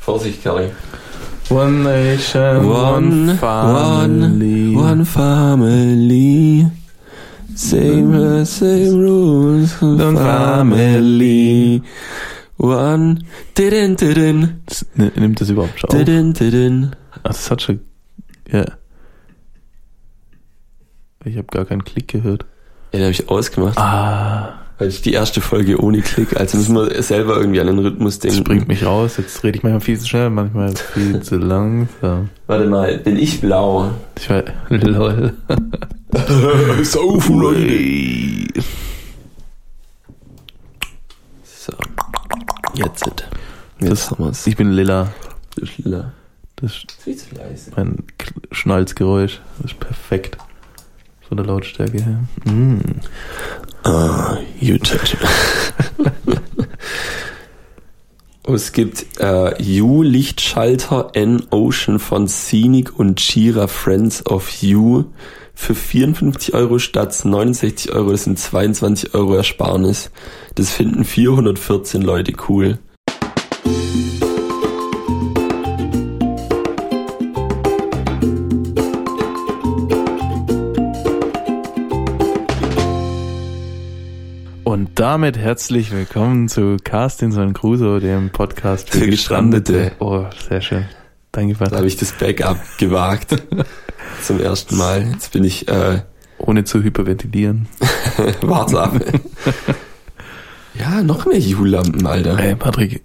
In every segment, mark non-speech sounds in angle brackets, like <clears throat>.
Vorsicht, Kerry. One nation, one, One, family. one, one family. Same, same rules. One family. One. Didin, didin. S- n- Nimmt das überhaupt schon auf? Didin, didin. Ach, das hat schon. Ja. Ich habe gar keinen Klick gehört. Ja, den habe ich ausgemacht. Ah, Weil ich die erste Folge ohne Klick. Also müssen wir selber irgendwie an den Rhythmus das denken. bringt mich raus. Jetzt rede ich manchmal viel zu schnell, manchmal viel zu langsam. Warte mal, bin ich blau? Ich war. Lol. <laughs> Sauf, Ui. So. Jetzt. Jetzt Das- haben wir's. Ich bin lila. Das ist lila. Das ist Viel zu leise. mein Schnalzgeräusch. Das ist perfekt. Von der Lautstärke her. Mm. Ah, YouTube. <laughs> Es gibt äh, U Lichtschalter N Ocean von Scenic und Jira Friends of You für 54 Euro statt 69 Euro. Das sind 22 Euro Ersparnis. Das finden 414 Leute cool. Und damit herzlich willkommen zu Carstinson Crusoe, dem Podcast für Für Gestrandete. Oh, sehr schön. Danke, Da Vater. habe ich das Backup <laughs> gewagt. Zum ersten Mal. Jetzt bin ich äh, Ohne zu hyperventilieren. <laughs> wachsam. <laughs> ja, noch mehr U-Lampen, Alter. Ey, Patrick,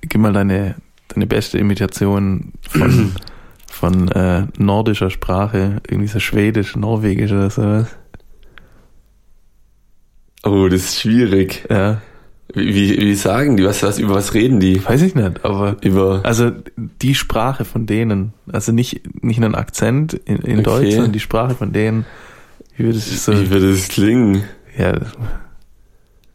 gib mal deine, deine beste Imitation von, <clears throat> von äh, nordischer Sprache. Irgendwie so schwedisch, norwegisch oder sowas. Oh, das ist schwierig. Ja, Wie, wie, wie sagen die? Was, was, über was reden die? weiß ich nicht, aber Über. also die Sprache von denen, also nicht, nicht einen Akzent in, in Okay. Deutsch, sondern die Sprache von denen, wie würde es so, Wie würde das klingen? ja,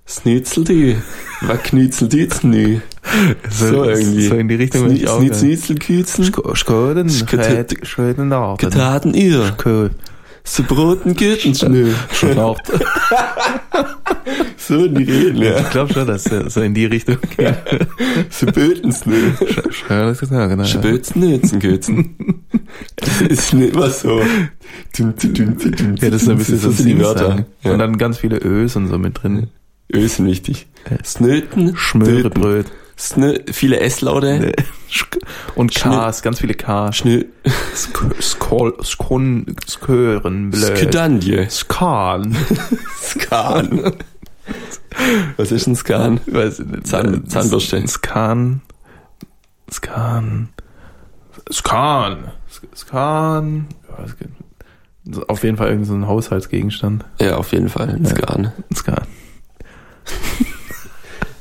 Snitzel die. Was knützel die jetzt nie? <laughs> so, So irgendwie. so in die Richtung würde ich auch Snitzel, gehen. Snitzel, Kützen. Schkoden, Schkoden, Abend. Getaten ihr. Schko- So Broten Gürten schnell. Schon auch. <laughs> So in die Reden, Ich ja. glaube schon, dass so in die Richtung <laughs> geht. So Böten schnell. Ja, das ist genau. ja. Spötzen Nützen Gürzen. Das ist nicht immer so. Dum, dum, dum, dum, Ja, das ist ein bisschen so die Wörter. Ja. Und dann ganz viele Ös und so mit drin. Öl sind wichtig. Snöten. Schmörebröt. Snö, viele S-Laute. Sch- Und Ks, ganz viele Ks. Schnö, Sk- Skol, Skon, Skören. Skedandje. Skan. Skan. Was ist ein Skan? Weiß ich nicht. Zahn- Zahnbürste. Skan. Skan. Skan. Skan. Auf jeden Fall irgendein so ein Haushaltsgegenstand. Ja, auf jeden Fall. Ein. Skan. Skan.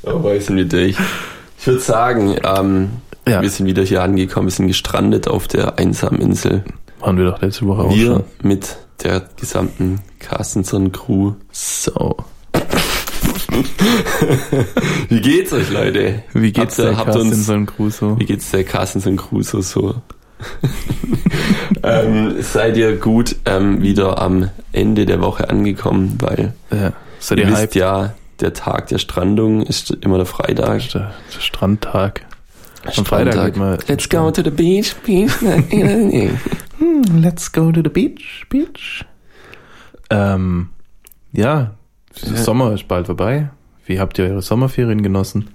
Oh, sind wir durch. Ich würde sagen, ähm, Ja, wir sind wieder hier angekommen, wir sind gestrandet auf der einsamen Insel. waren wir doch letzte Woche auch Wir schon. mit der gesamten Carstenson Crew. So. <laughs> Wie geht's euch, Leute? Wie geht's Habt der Carstenson Crusoe? Wie geht's der Carstenson Crusoe so? <laughs> ähm, seid ihr gut ähm, wieder am Ende der Woche angekommen, weil Ja. Seid ihr ihr wisst ja, der Tag der Strandung ist immer der Freitag. Der, der Strandtag. Am Freitag wird mal Let's go to the beach, beach. <laughs> Hm, let's go to the beach, beach. Ähm, ja, der Ja. Sommer ist bald vorbei. Wie habt ihr eure Sommerferien genossen?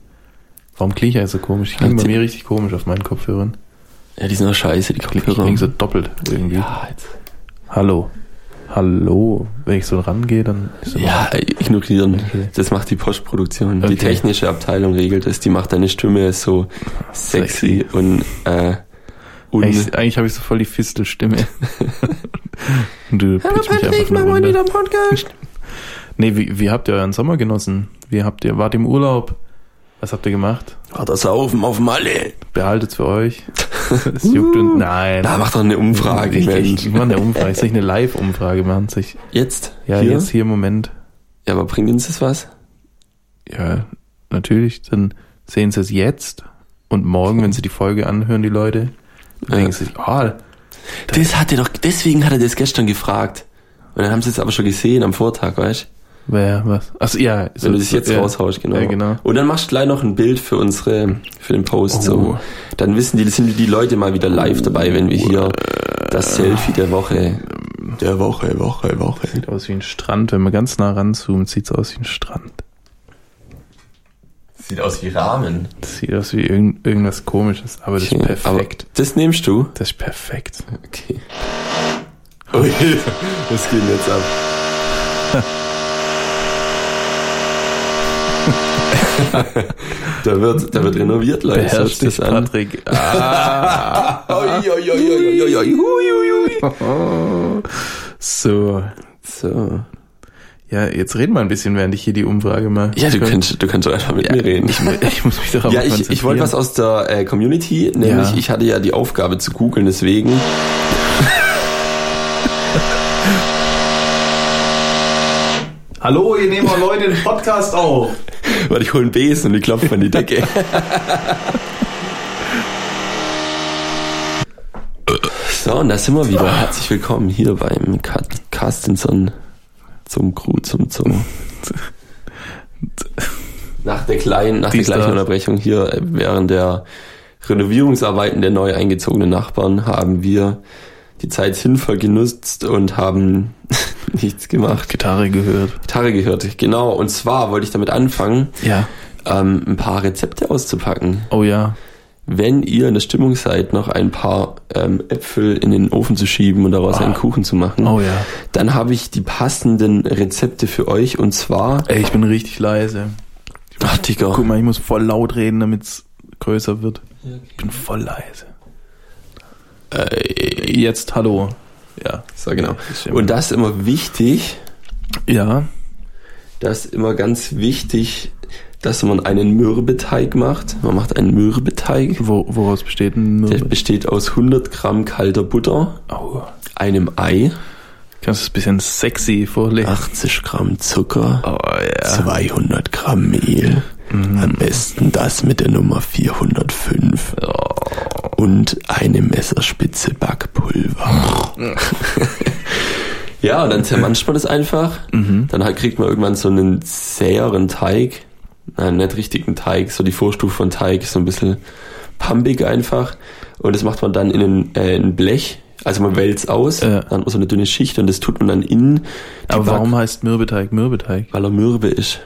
Warum klinge ich eigentlich so komisch? Ich klinge bei mir richtig komisch auf meinen Kopfhörern. ja, die sind doch scheiße, die Ich Kopfhörer. klinge so doppelt irgendwie. ja, jetzt. Hallo. Hallo. Wenn ich so rangehe, dann ja, ignorieren. Okay. Das macht die Postproduktion. Okay. Die technische Abteilung regelt das. Die macht deine Stimme so sexy, und äh, un Eigentlich, eigentlich habe ich so voll die Fistelstimme. <laughs> Du mich einfach nur mal wieder Podcast. <laughs> Nee, wie, wie habt ihr euren Sommer genossen? Wie habt ihr, wart ihr im Urlaub? Was habt ihr gemacht? Hat das Saufen auf Malle. Behaltet's für euch. Es juckt und nein. Da macht doch eine Umfrage, ich, Mensch. ich, ich mache eine Umfrage. Ist nicht eine Live-Umfrage, machen sich. Jetzt? Ja, Hier? jetzt hier im Moment. Ja, aber bringt uns das was? Ja, natürlich. Dann sehen sie es jetzt und morgen, wenn sie die Folge anhören, die Leute, dann Ja. denken sie sich, ah, Das hat er doch, deswegen hat er das gestern gefragt. Und dann haben sie es aber schon gesehen am Vortag, weißt Wer, was? Achso, ja. Wenn du das jetzt ja. raushaust, genau. Ja, genau. Und dann machst du gleich noch ein Bild für unsere, für den Post. Oh. So. Dann wissen die, sind die Leute mal wieder live dabei, wenn wir hier das Selfie der Woche, der Woche, Woche, Woche. Sieht aus wie ein Strand. Wenn man ganz nah ranzoomt, sieht's aus wie ein Strand. Sieht aus wie Rahmen. Das sieht aus wie irgend, irgendwas komisches, aber das Okay, ist perfekt. Das nimmst du? Das ist perfekt. Okay. Ui, <laughs> was geht denn jetzt ab? Da wird, da wird renoviert, Leute. Beherrscht dich, das an. Patrick. <laughs> Ah. So. So. Ja, jetzt reden wir ein bisschen, während ich hier die Umfrage mache. Ja, du kannst, du kannst doch einfach mit Ja, mir reden. Ich, <laughs> ich muss mich darauf Ja, ich, ich wollte was aus der äh, Community, nämlich Ja. ich hatte ja die Aufgabe zu googeln, deswegen. Hallo, ihr nehmt mal Leute den Podcast auf. Warte, ich hole einen Besen und ich klopfe an die Decke. <laughs> so, und da sind wir wieder. Herzlich willkommen hier beim Carstenson zum Crew zum Zoo. Nach der kleinen, nach der gleichen. Unterbrechung hier äh, während der Renovierungsarbeiten der neu eingezogenen Nachbarn haben wir die Zeit sinnvoll genutzt und haben <laughs> nichts gemacht. Gitarre gehört. Gitarre gehört, genau. Und zwar wollte ich damit anfangen, Ja. ähm, ein paar Rezepte auszupacken. Oh ja. Wenn ihr in der Stimmung seid, noch ein paar ähm, Äpfel in den Ofen zu schieben und daraus Ah. einen Kuchen zu machen, Oh ja. dann habe ich die passenden Rezepte für euch. Und zwar, Ey, ich bin richtig leise. ach Digga, Guck mal, ich muss voll laut reden, damit's größer wird. Ich bin voll leise. Äh, jetzt hallo. Ja. so genau. Und das ist immer wichtig, Ja. das ist immer ganz wichtig, dass man einen Mürbeteig macht. Man macht einen Mürbeteig. Wo, woraus besteht ein Der Mürbe? besteht aus 100 Gramm kalter Butter, Oh. einem Ei, Kannst du es ein bisschen sexy vorlesen? 80 Gramm Zucker, Oh ja. 200 Gramm Mehl. Am besten das mit der Nummer 405. Und eine Messerspitze Backpulver. <laughs> ja, und dann zermanscht man das einfach. Dann halt kriegt man irgendwann so einen zäheren Teig. Nein, nicht richtigen Teig, so die Vorstufe von Teig, so ein bisschen pumpig einfach. Und das macht man dann in ein, äh, in ein Blech. Also man wälzt aus, Ja. dann so eine dünne Schicht und das tut man dann in die Aber Back- warum heißt Mürbeteig Mürbeteig? weil er mürbe ist.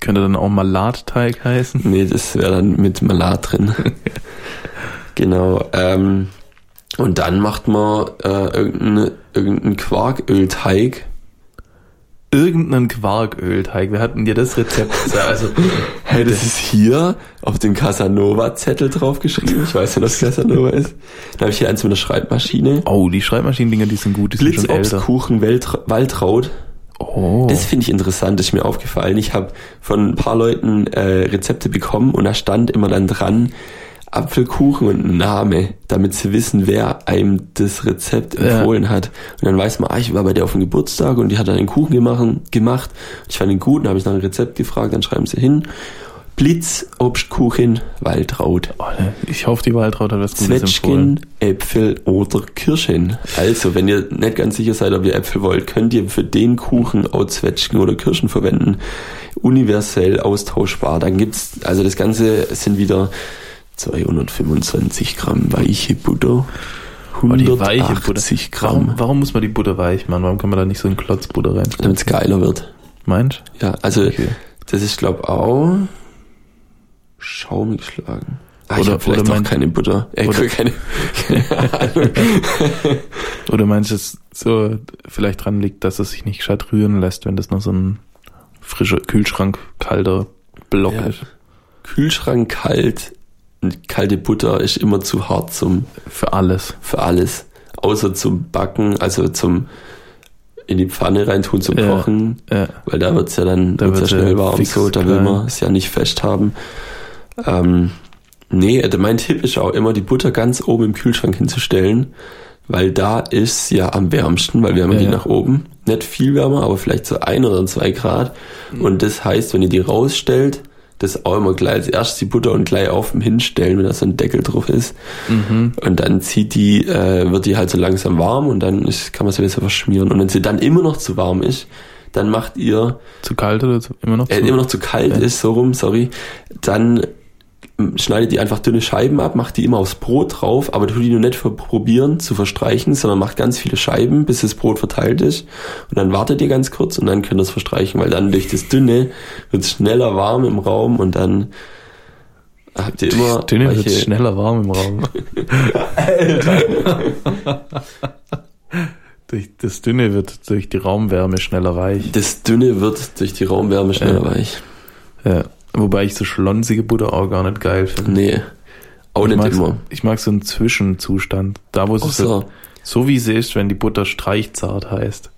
Könnte dann auch Malatteig heißen? Nee, das wäre dann mit Malat drin. <laughs> genau. Ähm, und dann macht man äh, irgendeinen irgendein Quarkölteig. Irgendeinen Quarkölteig. Wir hatten dir das Rezept. <laughs> Also, Hey, das ist hier auf dem Casanova-Zettel draufgeschrieben. Ich weiß ja, was Casanova ist. Dann habe ich hier eins mit einer Schreibmaschine. oh, die Schreibmaschinendinger, die sind gut, die sind schon älter. Weltra Waltraud. Oh. Das finde ich interessant, das ist mir aufgefallen. Ich habe von ein paar Leuten äh, Rezepte bekommen und da stand immer dann dran Apfelkuchen und ein Name, damit sie wissen, wer einem das Rezept Ja. empfohlen hat. Und dann weiß man, ah, ich war bei der auf dem Geburtstag und die hat dann einen Kuchen gemacht. gemacht. Ich fand ihn gut, dann habe ich nach einem Rezept gefragt, dann schreiben sie hin. Blitz, Obstkuchen, Waldraut. Oh, ne, ich hoffe, die Waltraud hat was Gutes. Zwetschgen, Äpfel oder Kirschen. Also, wenn ihr nicht ganz sicher seid, ob ihr Äpfel wollt, könnt ihr für den Kuchen auch Zwetschgen oder Kirschen verwenden. Universell austauschbar. Dann gibt's, also das Ganze sind wieder 225 Gramm weiche Butter. Oh, die weiche Butter. 180 Warum, Gramm, warum muss man die Butter weich machen? Warum kann man da nicht so einen Klotz Butter rein? damit es geiler wird. Meinst Ja, also Okay. das ist glaube auch Schaum geschlagen. Ah, ich Oder- habe vielleicht oder auch keine Butter. Äh, oder- <laughs> keine, keine <laughs> Ahnung. Oder meinst du, dass so vielleicht dran liegt, dass es sich nicht gescheit rühren lässt, wenn das noch so ein frischer Kühlschrank kalter Block Ja. ist? Kühlschrank kalt, kalte Butter ist immer zu hart zum, Für alles. für alles. Außer zum Backen, also zum in die Pfanne reintun zum Ja. Kochen, Ja. weil da wird's ja dann Da wird's ja schnell warm so, da will klein. man es ja nicht fest haben. Ähm, nee, also mein Tipp ist auch immer, die Butter ganz oben im Kühlschrank hinzustellen, weil da ist ja am wärmsten, weil Ja, geht ja. nach oben. Nicht viel wärmer, aber vielleicht so ein oder zwei Grad. Mhm. Und das heißt, wenn ihr die rausstellt, das auch immer gleich als erstes die Butter und gleich auf dem hinstellen, wenn da so ein Deckel drauf ist. Mhm. Und dann zieht die, äh, wird die halt so langsam warm und dann ist, kann man sie besser verschmieren. Und wenn sie dann immer noch zu warm ist, dann macht ihr, Zu kalt oder zu, immer noch zu? äh, immer noch zu kalt Ja. ist, so rum, sorry, dann schneidet die einfach dünne Scheiben ab, macht die immer aufs Brot drauf, aber tut die nur nicht probieren zu verstreichen, sondern macht ganz viele Scheiben, bis das Brot verteilt ist. Und dann wartet ihr ganz kurz und dann könnt ihr es verstreichen, weil dann durch das Dünne wird es schneller warm im Raum und dann habt ihr immer Dünne wird schneller warm im Raum. durch, das Dünne wird durch die Raumwärme schneller weich. das Dünne wird durch die Raumwärme schneller Ja. weich. Ja. Wobei ich so schlonsige Butter auch gar nicht geil finde. Nee. Auch ich, nicht mag, immer. ich mag so einen Zwischenzustand. Da, wo es so, Außer, so wie sie ist, wenn die Butter streichzart heißt.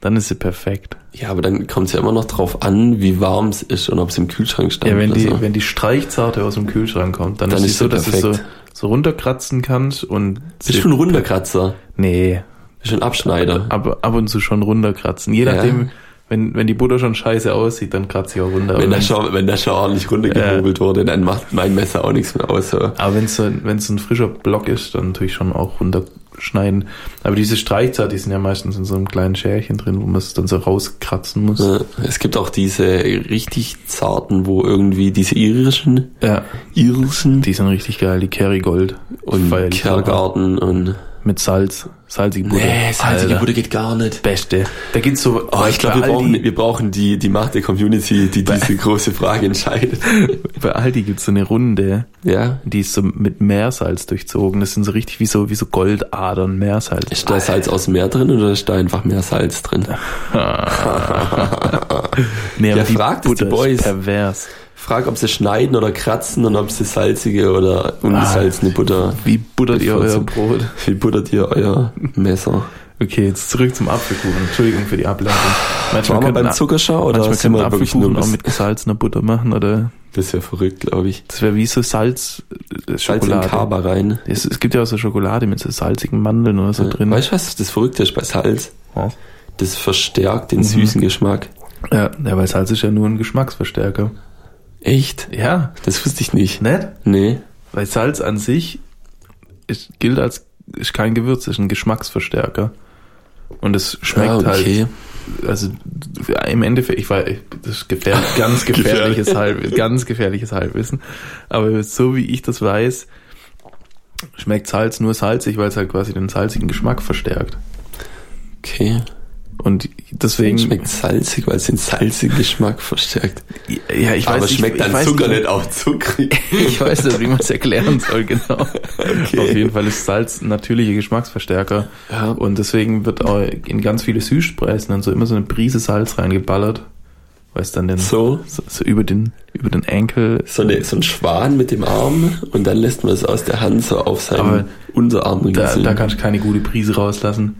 Dann ist sie perfekt. ja, aber dann kommt es ja immer noch drauf an, wie warm es ist und ob es im Kühlschrank stand Ja, wenn oder die, so. wenn die Streichzarte aus dem Kühlschrank kommt, dann, Dann ist sie ist so, dass du so, so runterkratzen kannst und Bist du ein Runterkratzer? nee, Bist du ein Abschneider? ab, ab und zu schon runterkratzen. Je Ja. Wenn, wenn die Butter schon scheiße aussieht, dann kratze ich auch runter. Wenn das schon, wenn das schon ordentlich runtergehobelt wurde, dann macht mein Messer auch nichts mehr aus. So. Aber wenn es so, wenn's ein frischer Block ist, dann natürlich schon auch runterschneiden. Aber diese Streichzart, die sind ja meistens in so einem kleinen Scherchen drin, wo man es dann so rauskratzen muss. Ja, Es gibt auch diese richtig zarten, wo irgendwie diese irischen, Ja, irischen die sind richtig geil, die Kerrygold. und Feier ich Kergarten und Mit Salz, salzige Butter. nee, salzige Alter. Butter geht gar nicht. Beste. Da gibt's so, Oh, ich glaube, wir brauchen, wir brauchen die, die Macht der Community, die diese große Frage entscheidet. <laughs> bei Aldi gibt's so eine Runde, Ja? die ist so mit Meersalz durchzogen. Das sind so richtig wie so, wie so Goldadern Meersalz. Ist da Salz aus dem Meer drin oder ist da einfach mehr Salz drin? <laughs> <laughs> Nee, aber Ja, fragt es die Butter Boys. Pervers. Frag, ob sie schneiden oder kratzen und ob sie salzige oder ungesalzene Butter. Wie buttert ihr euer. Brot? Wie buttert ihr euer Messer? Okay, jetzt zurück zum Apfelkuchen. Entschuldigung für die Ablenkung. Manchmal Waren wir beim Zuckerschau oder Manchmal können wir Apfelkuchen auch mit gesalzener Butter machen oder Das wäre verrückt, glaube ich. das wäre wie so Salz, äh, Salz in Schokolade. Kaba rein. es, es gibt ja auch so Schokolade mit so salzigen Mandeln oder so drin. Weißt du, was das Verrückte ist bei Salz? Ja. Das verstärkt Mhm. den süßen Geschmack. Ja, ja, weil Salz ist ja nur ein Geschmacksverstärker. Echt? Ja, Das wusste ich nicht. nicht? Nee. Weil Salz an sich ist, gilt als ist kein Gewürz, ist ein Geschmacksverstärker. Und es schmeckt Ah, okay. halt, also im Endeffekt, ich weiß, das ist <laughs> gefährlich, ganz gefährliches Halb, ganz gefährliches Halbwissen. Aber so wie ich das weiß, schmeckt Salz nur salzig, weil es halt quasi den salzigen Geschmack verstärkt. Okay. Und deswegen Schmeckt salzig, weil es den salzigen Geschmack verstärkt. ja, ich weiß Aber nicht, schmeckt ich dann weiß Zucker nicht, auch zuckrig? <laughs> Ich weiß nicht, wie man es erklären soll, genau. Okay. Auf jeden Fall ist Salz ein natürlicher Geschmacksverstärker. Ja. Und deswegen wird auch in ganz viele Süßspeisen dann so immer so eine Prise Salz reingeballert. Weil es dann den, so, So, so über den, über den Enkel, so, eine, so ein Schwan mit dem Arm und dann lässt man es aus der Hand so auf seinen Aber Unterarm da, da kannst du keine gute Prise rauslassen.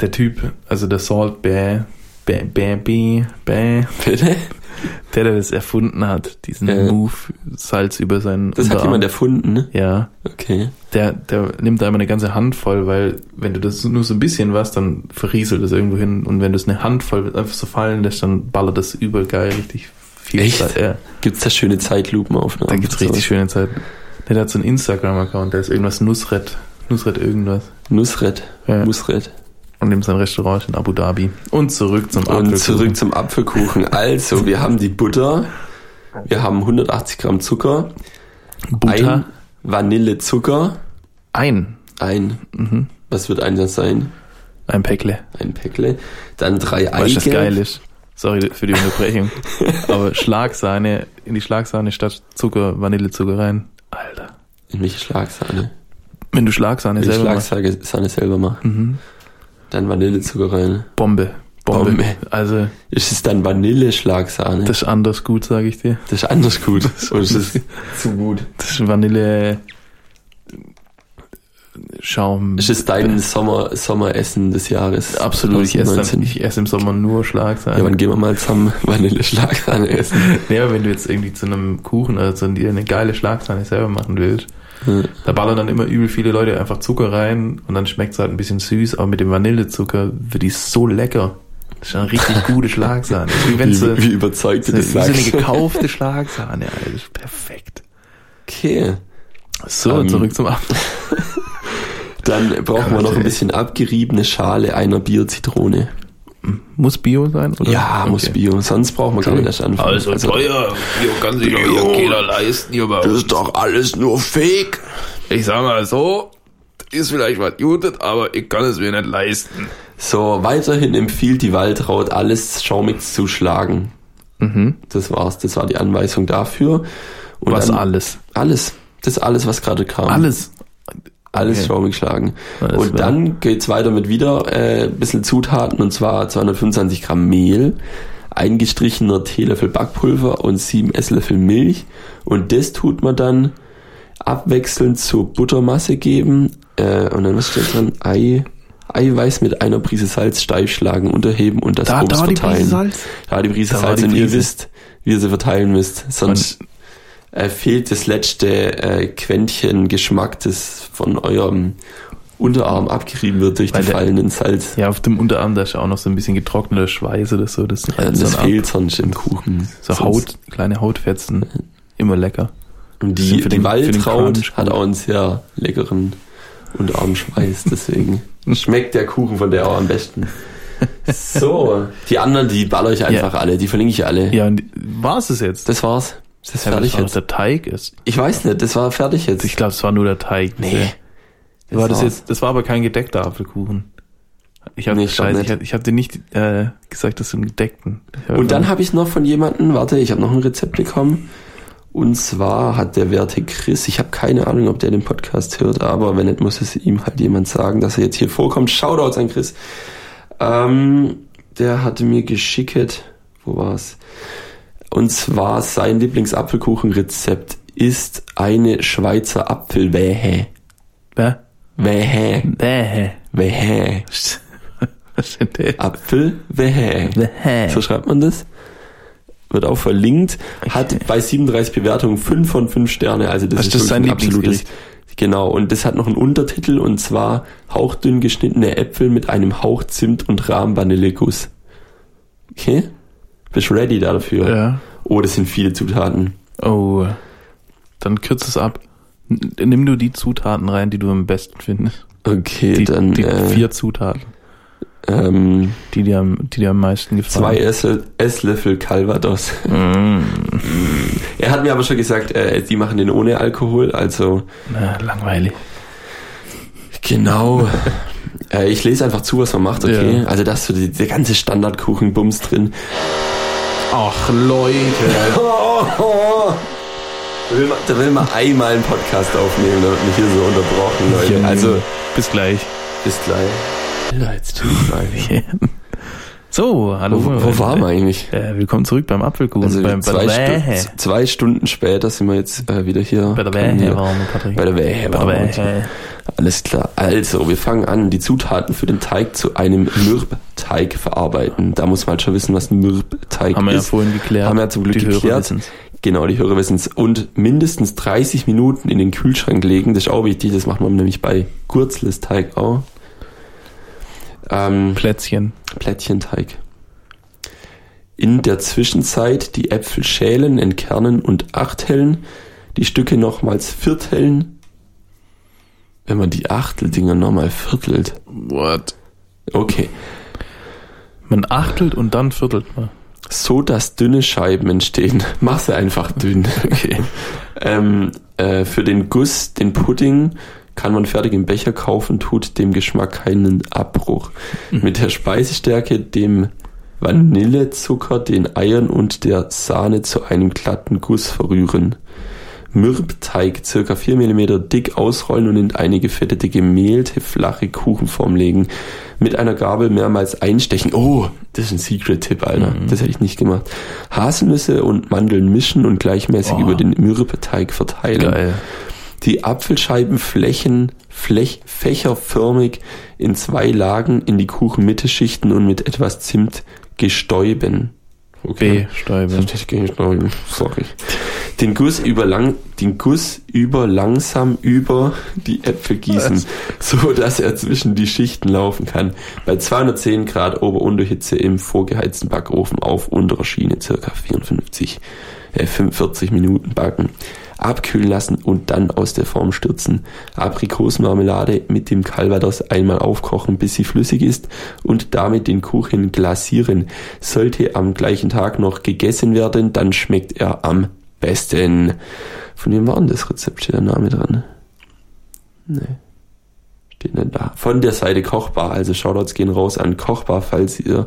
Der Typ, also der Salt Bear, Bear, Bear, Bear, Bear, Bitte? der, der das erfunden hat, diesen Ja. Move, Salz über seinen Das hat Unterarm. jemand erfunden, ne? Ja, Okay. der, der nimmt da immer eine ganze Handvoll, weil wenn du das nur so ein bisschen was, dann verrieselt das irgendwo hin. Und wenn du es eine Handvoll einfach so fallen lässt, dann ballert das übel geil, richtig viel Echt? Zeit. Ja, Gibt's da schöne Zeitlupenaufnahmen? da gibt's richtig schöne Zeit. Der hat so einen Instagram-Account, der ist irgendwas Nusret, Nusret irgendwas. Nusret. Ja. Musret. Und nimmt sein Restaurant in Abu Dhabi. Und zurück zum Und Apfelkuchen. zurück zum Apfelkuchen. Also, wir haben die Butter, wir haben 180 Gramm Zucker, ein Butter. Vanillezucker, Ein. ein, Mhm. was wird ein das sein? Ein Päckle. Ein Päckle, dann drei Weißt du, was Eigelb. geil ist? Sorry für die Unterbrechung. <laughs> Aber Schlagsahne, in die Schlagsahne statt Zucker, Vanillezucker rein. Alter. In welche Schlagsahne? Wenn du Schlagsahne Wenn selber machst. Schlagsahne Sahne selber mache. Mhm. Dann Vanillezucker rein. Bombe. Bombe. Bombe. Also, Ist es dann Vanille-Schlagsahne? das ist anders gut, sage ich dir. Das ist anders gut. Oder ist es <laughs> zu gut? Das ist Vanille Schaum. Ist es dein Sommer, Sommeressen des Jahres? Absolut, ich esse, dann, 2019? ich esse im Sommer nur Schlagsahne. Ja, wann gehen wir mal zusammen <laughs> Vanille-Schlagsahne essen? Nee, aber wenn du jetzt irgendwie zu einem Kuchen oder so dir eine geile Schlagsahne selber machen willst, Ja. da ballern dann immer übel viele Leute einfach Zucker rein und dann schmeckt es halt ein bisschen süß, aber mit dem Vanillezucker wird die so lecker. Das ist eine richtig gute <laughs> Schlagsahne. Das ist Wie wenn sie, Wie, wie überzeugt du so, wie das so eine sagst. gekaufte <laughs> Schlagsahne, Alter. Das ist perfekt. Okay. So, Ähm, zurück zum Apfel. <laughs> Dann brauchen wir noch ein bisschen abgeriebene Schale einer Bierzitrone. Muss Bio sein? Oder? Ja, okay. muss Bio. Sonst braucht man okay. gar nicht erst anfangen. Also, also teuer. Bio kann sich doch hier keiner leisten. Hier bei das ist doch alles nur Fake. Ich sag mal so, ist vielleicht was Jutet, aber ich kann es mir nicht leisten. So, weiterhin empfiehlt die Waldraut, alles schaumig zu schlagen. Mhm. Das war's. Das war die Anweisung dafür. Und was alles? Alles. Das ist alles, was gerade kam. Alles. Alles okay. schaumig schlagen. Alles und klar. dann geht's weiter mit wieder äh, ein bisschen Zutaten und zwar 225 Gramm Mehl, ein gestrichener Teelöffel Backpulver und sieben Esslöffel Milch. Und das tut man dann abwechselnd zur Buttermasse geben. Äh, und dann was steht dran? Ei, Eiweiß mit einer Prise Salz steif schlagen, unterheben und das da, Obst da verteilen. Die Prise Salz? Da die Prise da Salz die und ihr wisst, wie ihr sie verteilen müsst. Sonst äh, fehlt das letzte äh, Quäntchen Geschmack, das von eurem Unterarm abgerieben wird durch Weil die fallenden Salz. Ja, auf dem Unterarm da ist auch noch so ein bisschen getrockneter Schweiß oder so. Das, ja, das fehlt sonst im Kuchen. So sonst. Haut, kleine Hautfetzen. Immer lecker. Und die, die den, Waldtraut hat auch einen sehr leckeren Unterarmschweiß, deswegen <laughs> schmeckt der Kuchen von der auch am besten. <laughs> So, die anderen, die baller ich einfach ja. alle, die verlinke ich alle. Ja, und war's es jetzt? Das war's. Das ist ja, fertig das jetzt. der Teig ist. Ich weiß nicht, das war fertig jetzt. Ich glaube, es war nur der Teig. Nee. Das war das jetzt, das war aber kein gedeckter Apfelkuchen. Ich habe nee, ich, ich hab dir nicht äh, gesagt, dass du einen gedeckten. Und dann habe ich noch von jemandem, warte, ich habe noch ein Rezept bekommen. Und zwar hat der werte Chris, ich habe keine Ahnung, ob der den Podcast hört, aber wenn nicht, muss es ihm halt jemand sagen, dass er jetzt hier vorkommt. Shoutouts an Chris. Ähm, der hatte mir geschickt, wo war's? Und zwar sein Lieblingsapfelkuchenrezept ist eine Schweizer Apfelwähe. Wer? Wähe. Wähe. Wähe. Was steht der? Apfelwähe. Wähe. So schreibt man das wird auch verlinkt, hat bei 37 Bewertungen 5 von 5 Sterne, also das Was ist das sein absolutes. Genau, und das hat noch einen Untertitel und zwar hauchdünn geschnittene Äpfel mit einem Hauch Zimt und Rahmvanilleguss. Okay? Bist du ready dafür? Ja. Oh, das sind viele Zutaten. Oh, dann kürze es ab. Nimm du die Zutaten rein, die du am besten findest. Okay, die, dann. Die äh, vier Zutaten. Ähm, die, dir am, die dir am meisten gefallen. Zwei Esslöffel, Esslöffel Calvados. Mm. er hat mir aber schon gesagt, äh, die machen den ohne Alkohol, also. Na, langweilig. Genau. äh, ich lese einfach zu, was man macht, okay? Ja. Also da ist so der ganze Standardkuchenbums drin. Ach, Leute. <laughs> Da will, man, da will man einmal einen Podcast aufnehmen, da wird mich hier so unterbrochen, Leute. Also, bis gleich. Bis gleich. So, hallo. Wo, wo waren wir eigentlich? Äh, willkommen zurück beim Apfelkuchen. Also beim, zwei, Stu zwei Stunden später sind wir jetzt äh, wieder hier. Bei der Wähe waren wir, Patrick. Bei der Wähe waren wir. Alles klar. Also, wir fangen an, die Zutaten für den Teig zu einem Mürbteig verarbeiten. Da muss man halt schon wissen, was ein Mürbteig ist. Haben wir ja vorhin geklärt. Haben wir ja zum Glück die geklärt. Genau, die Hörer wissen es. Und mindestens 30 Minuten in den Kühlschrank legen. Das ist auch wichtig. Das macht man nämlich bei Kurzlesteig auch. Ähm, Plätzchen. Plätzchenteig. In der Zwischenzeit die Äpfel schälen, entkernen und achthellen. Die Stücke nochmals vierteln. Wenn man die Achteldinger nochmal viertelt. What? Okay. Man achtelt und dann viertelt man. So, dass dünne Scheiben entstehen. <laughs> Mach sie einfach dünn. <laughs> Okay. ähm, äh, für den Guss, den Pudding, kann man fertig im Becher kaufen, tut dem Geschmack keinen Abbruch. Mhm. Mit der Speisestärke, dem Vanillezucker, den Eiern und der Sahne zu einem glatten Guss verrühren. Mürbteig circa 4 mm dick ausrollen und in eine gefettete gemehlte flache Kuchenform legen. Mit einer Gabel mehrmals einstechen. Oh, das ist ein Secret-Tipp, Alter. Mhm. Das hätte ich nicht gemacht. Haselnüsse und Mandeln mischen und gleichmäßig oh. über den Mürbteig verteilen. Geil die Apfelscheibenflächen flech, fächerförmig in zwei Lagen in die Kuchenmitte schichten und mit etwas Zimt gestäuben. Okay. Bestäuben. Gestäuben. Sorry. Den Guss über lang, den Guss über langsam über die Äpfel gießen, so dass er zwischen die Schichten laufen kann. Bei 210 Grad Ober-Unterhitze im vorgeheizten Backofen auf unterer Schiene, circa 54, äh, 45 Minuten backen. abkühlen lassen und dann aus der Form stürzen. Aprikosenmarmelade mit dem Calvados einmal aufkochen, bis sie flüssig ist und damit den Kuchen glasieren. Sollte am gleichen Tag noch gegessen werden, dann schmeckt er am besten. Von wem war denn das Rezept? Steht der Name dran? Nee. Steht nicht da. Von der Seite Kochbar. Also Shoutouts gehen raus an Kochbar, falls ihr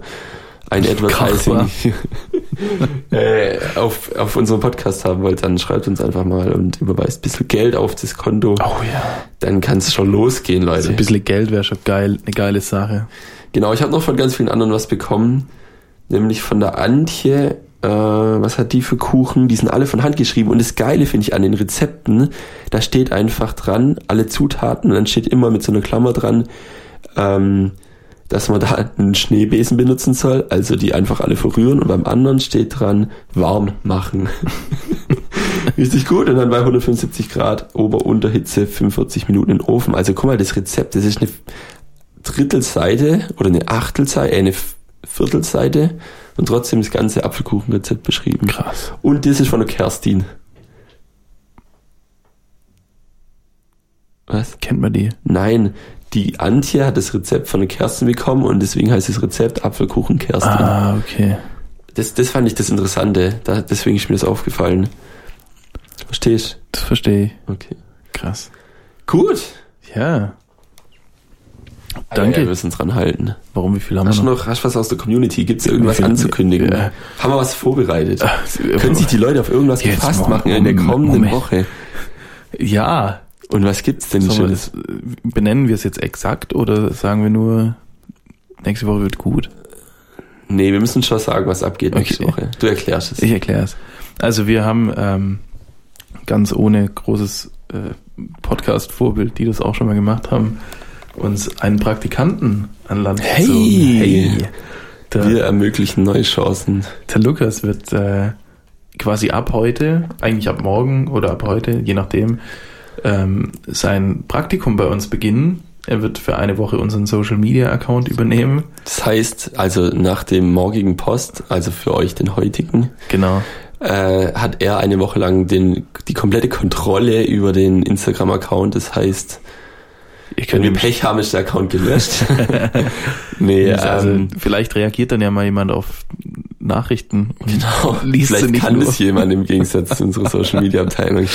ein Advertising <laughs> äh, auf, auf unserem Podcast haben wollt, dann schreibt uns einfach mal und überweist ein bisschen Geld auf das Konto. Oh ja. Dann kann es schon losgehen, Leute. Also ein bisschen Geld wäre schon geil, eine geile Sache. Genau, ich habe noch von ganz vielen anderen was bekommen, nämlich von der Antje. Äh, was hat die für Kuchen? Die sind alle von Hand geschrieben. Und das Geile finde ich an den Rezepten, da steht einfach dran, alle Zutaten und dann steht immer mit so einer Klammer dran, ähm, dass man da einen Schneebesen benutzen soll, also die einfach alle verrühren und beim anderen steht dran, warm machen. <laughs> Richtig gut und dann bei 175 Grad Ober-Unterhitze 45 Minuten in den Ofen. Also guck mal, das Rezept, das ist eine Drittelseite oder eine Achtelseite, eine Viertelseite und trotzdem das ganze Apfelkuchenrezept beschrieben. Krass. Und das ist von der Kerstin. Was? Kennt man die? Nein, die Antje hat das Rezept von der Kerstin bekommen und deswegen heißt das Rezept Apfelkuchen Kerstin. Ah, okay. Das, das fand ich das Interessante. Da, deswegen ist mir das aufgefallen. Verstehst Das verstehe ich. Okay. Krass. Gut. Ja. Danke. Danke. Ja, wir müssen dran halten. Warum, wie viel haben Hast du wir noch? noch hast du was aus der Community? Gibt es irgendwas anzukündigen? Ja. Haben wir was vorbereitet? Ah, Können sich die Leute auf irgendwas gefasst machen in der kommenden. Woche? Ja. Und was gibt's denn Sollen wir das, äh, benennen wir es jetzt exakt oder sagen wir nur, nächste Woche wird gut? Nee, wir müssen schon sagen, was abgeht nächste Okay. Woche. Du erklärst es. Ich erkläre es. Also wir haben ähm, ganz ohne großes äh, Podcast-Vorbild, die das auch schon mal gemacht haben, uns einen Praktikanten an Land Hey! gezogen. Hey! Der, wir ermöglichen neue Chancen. der Lukas wird äh, quasi ab heute, eigentlich ab morgen oder ab heute, je nachdem, ähm, sein Praktikum bei uns beginnen. Er wird für eine Woche unseren Social Media Account übernehmen. Das heißt, also nach dem morgigen Post, also für euch den heutigen, Genau. äh, hat er eine Woche lang den, die komplette Kontrolle über den Instagram-Account. Das heißt, wenn wir Pech haben, ist der Account gelöscht. <laughs> nee, also, ähm, vielleicht reagiert dann ja mal jemand auf Nachrichten und genau. <laughs> liest Vielleicht nicht kann nur. es jemand im Gegensatz zu unserer Social Media Abteilung.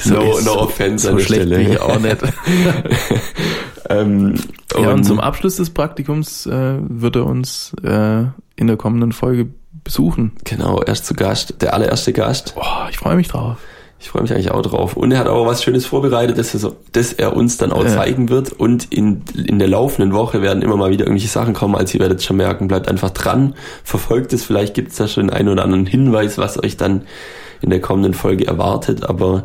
So- <laughs> no, no offense so an der Stelle. bin ich auch nicht. <laughs> ähm, Ja, und zum Abschluss des Praktikums äh, wird er uns äh, in der kommenden Folge besuchen. Genau, erst zu Gast, der allererste Gast. Boah, ich freue mich drauf. Ich freue mich eigentlich auch drauf. Und er hat auch was Schönes vorbereitet, dass er, so, dass er uns dann auch Ja. zeigen wird. Und in, in der laufenden Woche werden immer mal wieder irgendwelche Sachen kommen. Also ihr werdet schon merken, bleibt einfach dran, verfolgt es. Vielleicht gibt es da schon einen oder anderen Hinweis, was euch dann in der kommenden Folge erwartet. Aber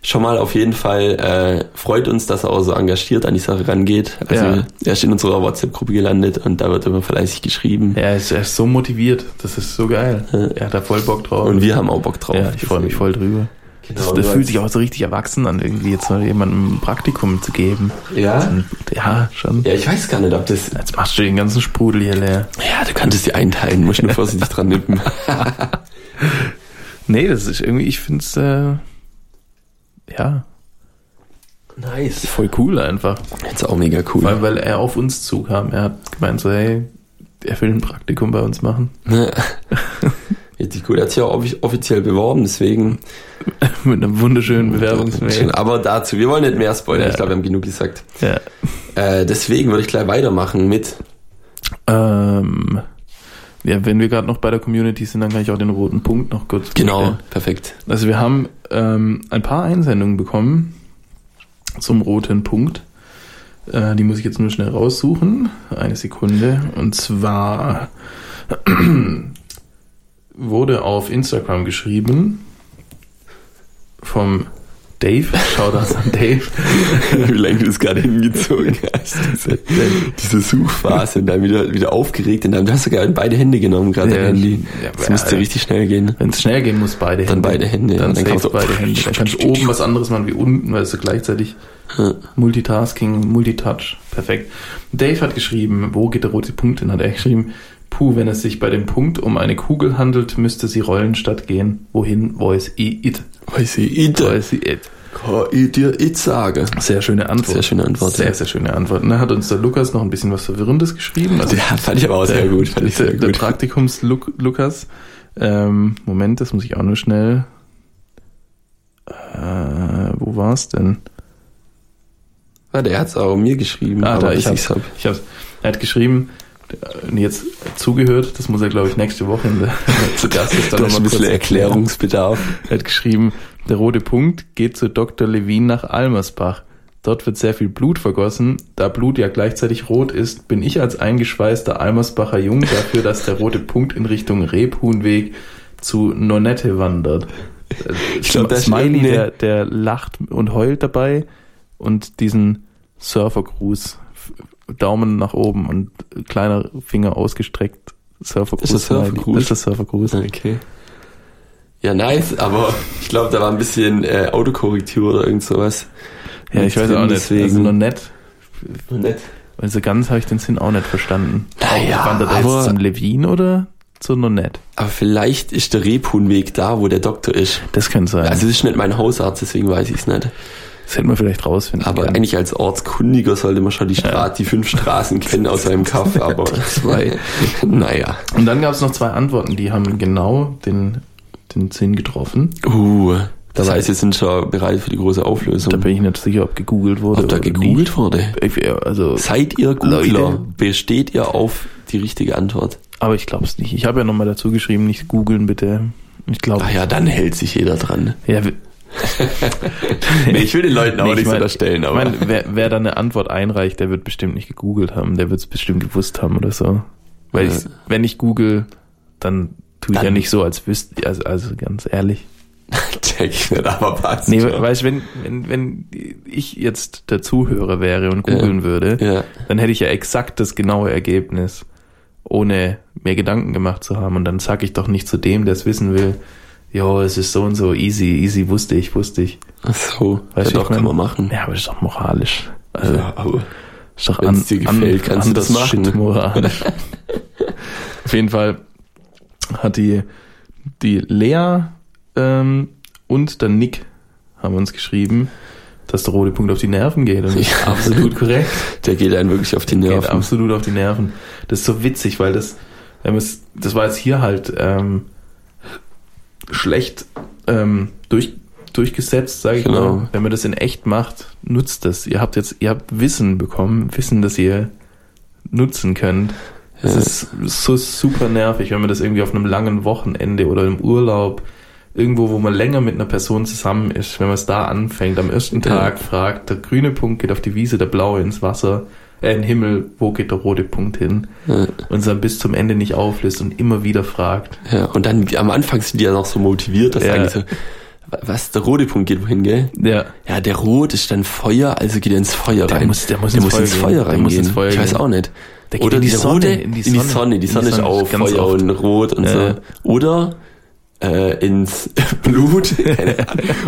schon mal auf jeden Fall äh, freut uns, dass er auch so engagiert an die Sache rangeht. Also Ja. er ist in unserer WhatsApp-Gruppe gelandet und da wird immer fleißig geschrieben. Er ist, er ist so motiviert. Das ist so geil. Ja. Er hat da voll Bock drauf. Und wir haben auch Bock drauf. ja, ich freue mich voll drüber. Genau, Das, das fühlt sich auch so richtig erwachsen an, irgendwie jetzt mal jemandem ein Praktikum zu geben. Ja? Und, ja, schon. Ja, ich weiß gar nicht, ob das Jetzt machst du den ganzen Sprudel hier leer. Ja, du könntest die einteilen, musst nur <laughs> vorsichtig dran nippen. <laughs> Nee, das ist irgendwie, ich finde es, äh, ja, Nice. voll cool einfach. Jetzt auch mega cool. Weil, weil er auf uns zukam. Er hat gemeint so, hey, er will ein Praktikum bei uns machen. <laughs> Richtig gut. Er hat sich auch offi- offiziell beworben, deswegen. <laughs> Mit einem wunderschönen Bewerbungsmail. Aber dazu, wir wollen nicht mehr spoilern. Ja. Ich glaube, wir haben genug gesagt. Ja. Äh, deswegen würde ich gleich weitermachen mit. Ähm, ja, wenn wir gerade noch bei der Community sind, dann kann ich auch den roten Punkt noch kurz Genau, vorstellen. perfekt. Also wir haben ähm, ein paar Einsendungen bekommen zum roten Punkt. Äh, die muss ich jetzt nur schnell raussuchen. Eine Sekunde. Und zwar <clears throat> wurde auf Instagram geschrieben vom Dave. Shoutouts an <laughs> Dave. Wie lange du das gerade hingezogen hast. Diese, diese Suchphase und dann wieder, wieder aufgeregt. Und dann du hast sogar in beide Hände genommen, gerade Ja, dein Handy. ja, Das ja, müsste ja. richtig schnell gehen. Wenn es schnell gehen muss, beide Dann Hände. beide Hände, Dann. Dann dann kann man so- beide Hände. <laughs> Dann kannst du oben was anderes machen wie unten, weil es so gleichzeitig Ja. Multitasking, Multitouch. Perfekt. Dave hat geschrieben, wo geht der rote Punkt hin? Hat er geschrieben, Puh, wenn es sich bei dem Punkt um eine Kugel handelt, müsste sie rollen statt gehen. Wohin weiß ich it? Weiß ich it. Weiß ich it. Kann ich dir it sagen. Sehr schöne Antwort. Sehr schöne Antwort. Sehr, sehr schöne Antwort. Da hat uns der Lukas noch ein bisschen was Verwirrendes geschrieben. Also ja, fand ich aber auch sehr gut. Fand ich sehr der, gut. der Praktikums-Lukas. Ähm, Moment, das muss ich auch nur schnell. Äh, wo war's denn? Warte, er hat's auch mir geschrieben. Ah, da, ich hab's, ich hab's. Er hat geschrieben, jetzt zugehört, das muss er, glaube ich, nächste Woche in der, <laughs> zu Gast ist. Da ist ein bisschen Erklärungsbedarf. <laughs> Er hat geschrieben, der rote Punkt geht zu Dr. Levin nach Almersbach. Dort wird sehr viel Blut vergossen. Da Blut ja gleichzeitig rot ist, bin ich als eingeschweißter Almersbacher Jung dafür, dass der rote Punkt in Richtung Rebhuhnweg zu Nonette wandert. Ich glaub, das Smiley, irgendeine- der, der lacht und heult dabei und diesen Surfergruß. Daumen nach oben und kleiner Finger ausgestreckt. Surfergruß. Ist das. Surfergruß? Ist das Surfergruß. Okay. Ja, nice, aber ich glaube, da war ein bisschen äh, Autokorrektur oder irgend sowas. Ja, ich weiß auch nicht. deswegen. Also noch nett. Nett. Also ganz habe ich den Sinn auch nicht verstanden. Naja, Wandert er aber- jetzt zum Levin oder zu Nonette? Aber vielleicht ist der Rebhuhnweg da, wo der Doktor ist. Das könnte sein. Also es ist nicht mein Hausarzt, deswegen weiß ich es nicht. Das hätten wir vielleicht rausfinden Aber können. eigentlich als Ortskundiger sollte man schon die, Stra die fünf Straßen kennen aus seinem Kaff, <laughs> aber zwei, naja. Und dann gab es noch zwei Antworten, die haben genau den, den Sinn getroffen. Uh, das Da- heißt, wir sind schon bereit für die große Auflösung. Da bin ich nicht sicher, ob gegoogelt wurde. Ob da gegoogelt wurde? nicht. Also, Seid ihr Googler? Leute. Besteht ihr auf die richtige Antwort? aber ich glaube es nicht. Ich habe ja nochmal dazu geschrieben, nicht googeln bitte. Ich glaube. Ah ja, dann hält sich jeder dran. Ja, Nee, <laughs> ich will den Leuten auch Nee, ich nichts mein- unterstellen, aber Ich meine, wer, wer da eine Antwort einreicht, der wird bestimmt nicht gegoogelt haben. Der wird es bestimmt gewusst haben oder so. Weil Ja. ich, wenn ich google, dann tue ich Dann- ja nicht so, als wüsste also, also ganz ehrlich. <laughs> check ich nicht, aber passt. Nee, schon. weißt du, wenn, wenn, wenn ich jetzt der Zuhörer wäre und googeln würde, ja. dann hätte ich ja exakt das genaue Ergebnis, ohne mir Gedanken gemacht zu haben. Und dann sag ich doch nicht zu dem, der es wissen will, jo, es ist so und so easy, easy, wusste ich, wusste ich. Ach so, Weißt ja, du, doch, kann man machen. Ja, aber das ist doch moralisch. Also, ja, aber ist doch wenn's dir gefällt, kannst du das machen. Shit moralisch. <laughs> Auf jeden Fall hat die, die Lea ähm, und der Nick haben uns geschrieben, dass der rote Punkt auf die Nerven geht. Und Ja. absolut korrekt. der geht einen wirklich auf die Geht Nerven. absolut auf die Nerven. Das ist so witzig, weil das, das war jetzt hier halt ähm, schlecht ähm, durch, durchgesetzt, sage ich Genau. mal. Wenn man das in echt macht, nutzt das. Ihr habt jetzt, ihr habt Wissen bekommen, Wissen, das ihr nutzen könnt. Es Ja. ist so super nervig, wenn man das irgendwie auf einem langen Wochenende oder im Urlaub irgendwo, wo man länger mit einer Person zusammen ist, wenn man es da anfängt, am ersten Ja. Tag fragt, der grüne Punkt geht auf die Wiese, der blaue ins Wasser, in den Himmel, wo geht der rote Punkt hin? Ja, Und dann bis zum Ende nicht auflöst und immer wieder fragt. ja, und dann am Anfang sind die ja noch so motiviert, dass Ja. eigentlich so, wa- was, der rote Punkt geht wohin, gell? Ja, Ja, der Rot ist dann Feuer, also geht er ins Feuer Der rein. muss- der muss der ins muss ins Feuer Feuer gehen. Der reingehen. muss ins Feuer ich weiß auch nicht. Der geht Oder in die der Sonne, rote, in die in die Sonne. Sonne. Die Sonne die ist Sonne, auch ganz Feuer oft. und Rot und Ja. so. Oder äh, ins <laughs> Blut.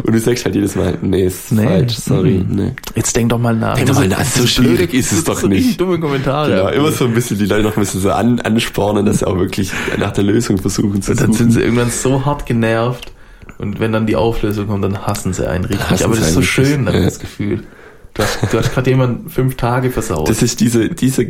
Und du sagst halt jedes Mal, nee, ist Nee. falsch, sorry. Mhm. Nee. jetzt denk doch mal nach. Denk doch mal nach, so schwierig ist es das doch so nicht. Dumme Kommentare. Genau, immer so ein bisschen die Leute noch ein bisschen so an, anspornen, dass sie auch wirklich nach der Lösung versuchen zu Und dann suchen. sind sie irgendwann so hart genervt. Und wenn dann die Auflösung kommt, dann hassen sie einen richtig. Hassen Aber das ist so schön, dann ja. das Gefühl. Du hast, du hast gerade jemand fünf Tage versaut. Das ist diese, dieser